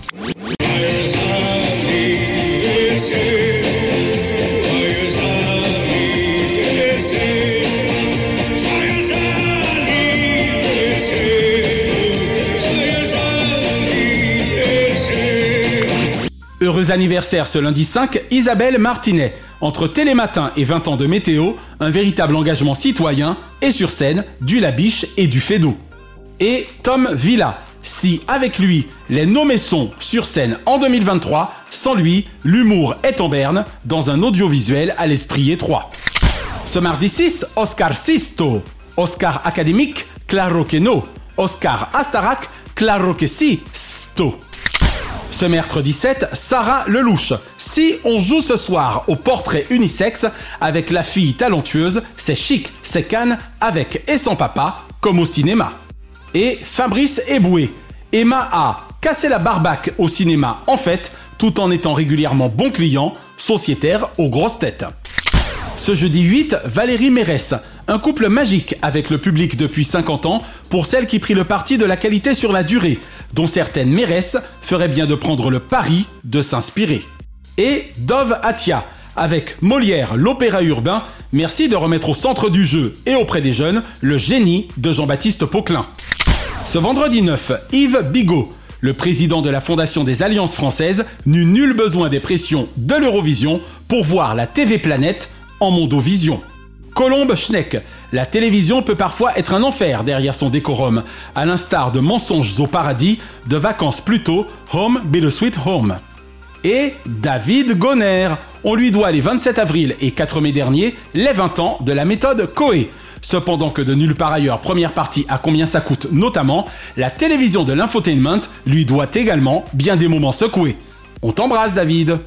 Anniversaire ce lundi 5, Isabelle Martinet. Entre Télématin et 20 ans de météo, un véritable engagement citoyen et sur scène, du Labiche et du Fédo. Et Tom Villa. Si avec lui, les nommés sont sur scène en 2023, sans lui, l'humour est en berne dans un audiovisuel à l'esprit étroit. Ce mardi 6, Oscar Sisto. Oscar académique, claro que no. Oscar Astarak, claro que si, sto. Ce mercredi 7, Sarah Lelouch. Si on joue ce soir au portrait unisexe avec la fille talentueuse, c'est chic, c'est canne, avec et sans papa, comme au cinéma. Et Fabrice Eboué. Emma a cassé la barbaque au cinéma en fait, tout en étant régulièrement bon client, sociétaire aux grosses têtes. Ce jeudi 8, Valérie Mérès, un couple magique avec le public depuis 50 ans pour celle qui prit le parti de la qualité sur la durée, dont certaines Mérès feraient bien de prendre le pari de s'inspirer. Et Dove Atia, avec Molière, l'opéra urbain, merci de remettre au centre du jeu et auprès des jeunes le génie de Jean-Baptiste Pauquelin. Ce vendredi 9, Yves Bigot, le président de la Fondation des Alliances françaises, n'eut nul besoin des pressions de l'Eurovision pour voir la TV Planète en Mondovision. Colombe Schneck, la télévision peut parfois être un enfer derrière son décorum, à l'instar de Mensonges au paradis, de Vacances plutôt, Home be the Sweet Home. Et David Goner, on lui doit les 27 avril et 4 mai dernier les 20 ans de la méthode Coe. Cependant que de nulle part ailleurs, première partie à combien ça coûte notamment, la télévision de l'infotainment lui doit également bien des moments secoués. On t'embrasse David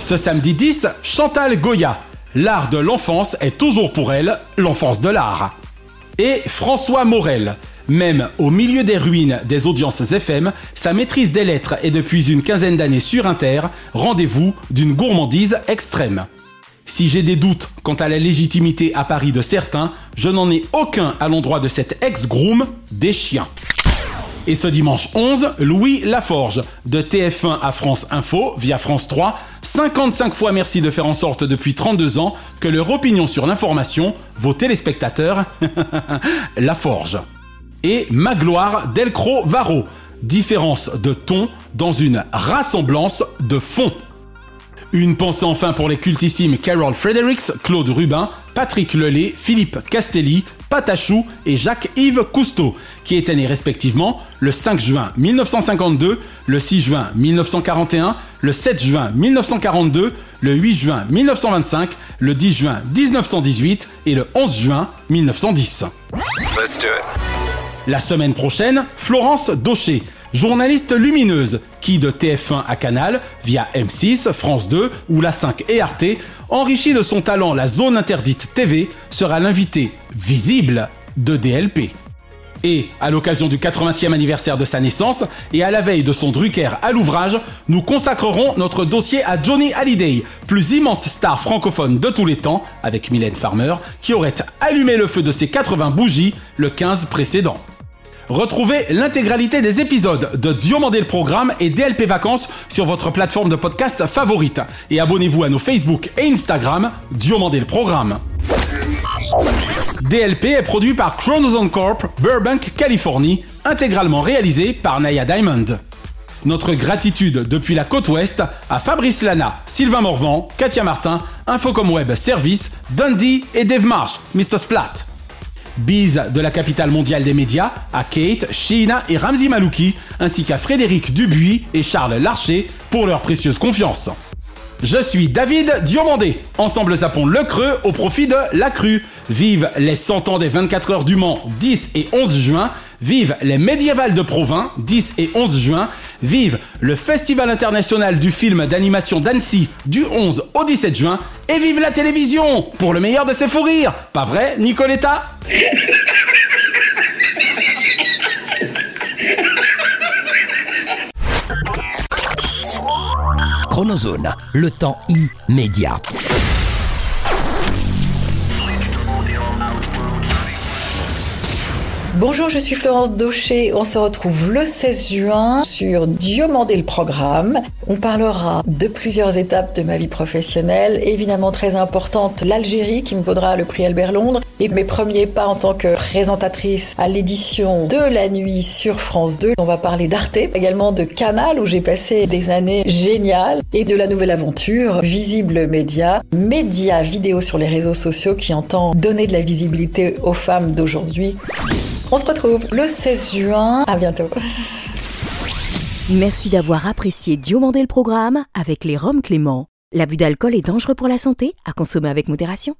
Ce samedi 10, Chantal Goya. L'art de l'enfance est toujours pour elle l'enfance de l'art. Et François Morel. Même au milieu des ruines des audiences FM, sa maîtrise des lettres est depuis une quinzaine d'années sur Inter, rendez-vous d'une gourmandise extrême. Si j'ai des doutes quant à la légitimité à Paris de certains, je n'en ai aucun à l'endroit de cet ex-groom des chiens. Et ce dimanche 11, Louis Laforge, de TF1 à France Info via France 3, 55 fois merci de faire en sorte depuis 32 ans que leur opinion sur l'information, vos téléspectateurs, Laforge. Et Magloire Delcro Varro, différence de ton dans une rassemblance de fond. Une pensée enfin pour les cultissimes Carol Fredericks, Claude Rubin, Patrick Lelay, Philippe Castelli, Patachou et Jacques-Yves Cousteau, qui étaient nés respectivement le 5 juin 1952, le 6 juin 1941, le 7 juin 1942, le 8 juin 1925, le 10 juin 1918 et le 11 juin 1910. La semaine prochaine, Florence Daucher, journaliste lumineuse qui de TF1 à Canal, via M6, France 2 ou la 5 et Arte, enrichie de son talent la zone interdite TV, sera l'invité visible de DLP. Et, à l'occasion du 80e anniversaire de sa naissance et à la veille de son Drucker à l'ouvrage, nous consacrerons notre dossier à Johnny Hallyday, plus immense star francophone de tous les temps, avec Mylène Farmer, qui aurait allumé le feu de ses 80 bougies le 15 précédent. Retrouvez l'intégralité des épisodes de Diomandé le Programme et DLP Vacances sur votre plateforme de podcast favorite. Et abonnez-vous à nos Facebook et Instagram Diomandé le Programme. DLP est produit par Chronozone Corp, Burbank, Californie, intégralement réalisé par Naya Diamond. Notre gratitude depuis la côte ouest à Fabrice Lana, Sylvain Morvan, Katia Martin, Infocom Web Service, Dundee et Dave Marsh, Mr. Splat. Bise de la capitale mondiale des médias à Kate, Sheena et Ramzi Malouki, ainsi qu'à Frédéric Dubuis et Charles Larcher pour leur précieuse confiance. Je suis David Diomandé. Ensemble zappons le creux au profit de la crue. Vive les 100 ans des 24 heures du Mans 10 et 11 juin. Vive les médiévales de Provins 10 et 11 juin. Vive le Festival international du film d'animation d'Annecy du 11 au 17 juin. Et vive la télévision pour le meilleur de ses fous rires. Pas vrai, Nicoletta? Chronozone, le temps immédiat. Bonjour, je suis Florence Daucher. On se retrouve le 16 juin sur Diomandé le programme. On parlera de plusieurs étapes de ma vie professionnelle, évidemment très importante l'Algérie qui me vaudra le prix Albert Londres et mes premiers pas en tant que présentatrice à l'édition de la nuit sur France 2. On va parler d'Arte, également de Canal où j'ai passé des années géniales et de la nouvelle aventure Visible Média, média vidéo sur les réseaux sociaux qui entend donner de la visibilité aux femmes d'aujourd'hui. On se retrouve le 16 juin. À bientôt. Merci d'avoir apprécié Diomandé le programme avec les Roms Clément. L'abus d'alcool est dangereux pour la santé, à consommer avec modération.